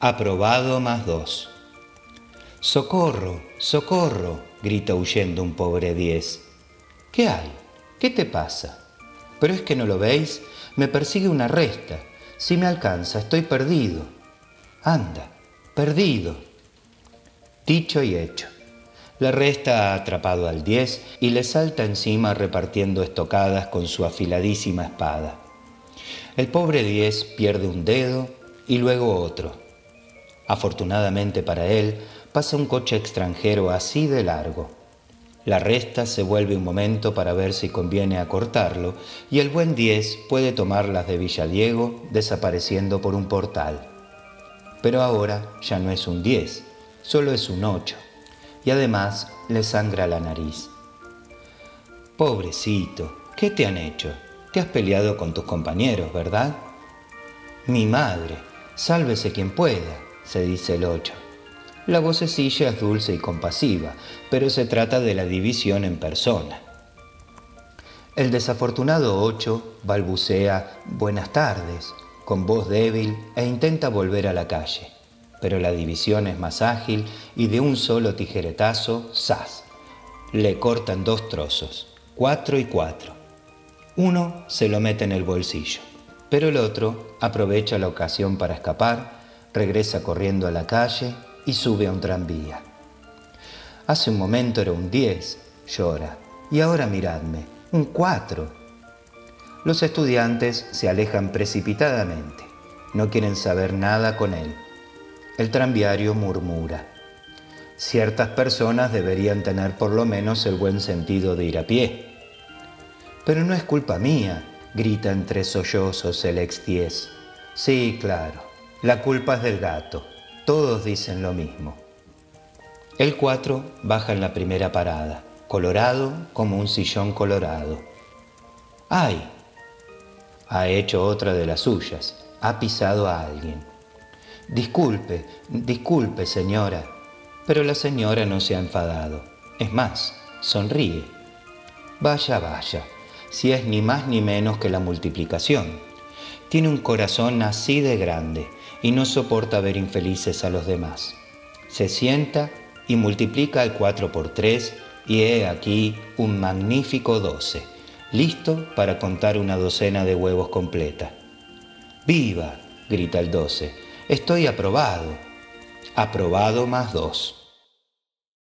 Aprobado más dos. Socorro, socorro, grita huyendo un pobre diez. ¿Qué hay? ¿Qué te pasa? Pero es que no lo veis, me persigue una resta. Si me alcanza, estoy perdido. Anda, perdido. Dicho y hecho. La resta ha atrapado al diez y le salta encima repartiendo estocadas con su afiladísima espada. El pobre diez pierde un dedo y luego otro. Afortunadamente para él, pasa un coche extranjero así de largo. La resta se vuelve un momento para ver si conviene acortarlo y el buen 10 puede tomar las de Villadiego desapareciendo por un portal. Pero ahora ya no es un 10, solo es un 8 y además le sangra la nariz. Pobrecito, ¿qué te han hecho? Te has peleado con tus compañeros, ¿verdad? Mi madre, sálvese quien pueda, se dice el 8. La vocecilla es dulce y compasiva, pero se trata de la división en persona. El desafortunado ocho balbucea buenas tardes con voz débil e intenta volver a la calle, pero la división es más ágil y de un solo tijeretazo, ¡zas! Le cortan dos trozos, cuatro y cuatro. Uno se lo mete en el bolsillo, pero el otro aprovecha la ocasión para escapar, regresa corriendo a la calle y sube a un tranvía. Hace un momento era un 10, llora, y ahora miradme, un 4. Los estudiantes se alejan precipitadamente, no quieren saber nada con él. El tranviario murmura. Ciertas personas deberían tener por lo menos el buen sentido de ir a pie. Pero no es culpa mía, grita entre sollozos el ex 10. Sí, claro, la culpa es del gato. Todos dicen lo mismo. El 4 baja en la primera parada, colorado como un sillón colorado. ¡Ay! Ha hecho otra de las suyas, ha pisado a alguien. Disculpe, disculpe, señora. Pero la señora no se ha enfadado. Es más, sonríe. Vaya, vaya, si es ni más ni menos que la multiplicación. Tiene un corazón así de grande y no soporta ver infelices a los demás. Se sienta y multiplica el 4 por 3 y he aquí un magnífico 12, listo para contar una docena de huevos completa. ¡Viva! grita el 12. Estoy aprobado. Aprobado más 2.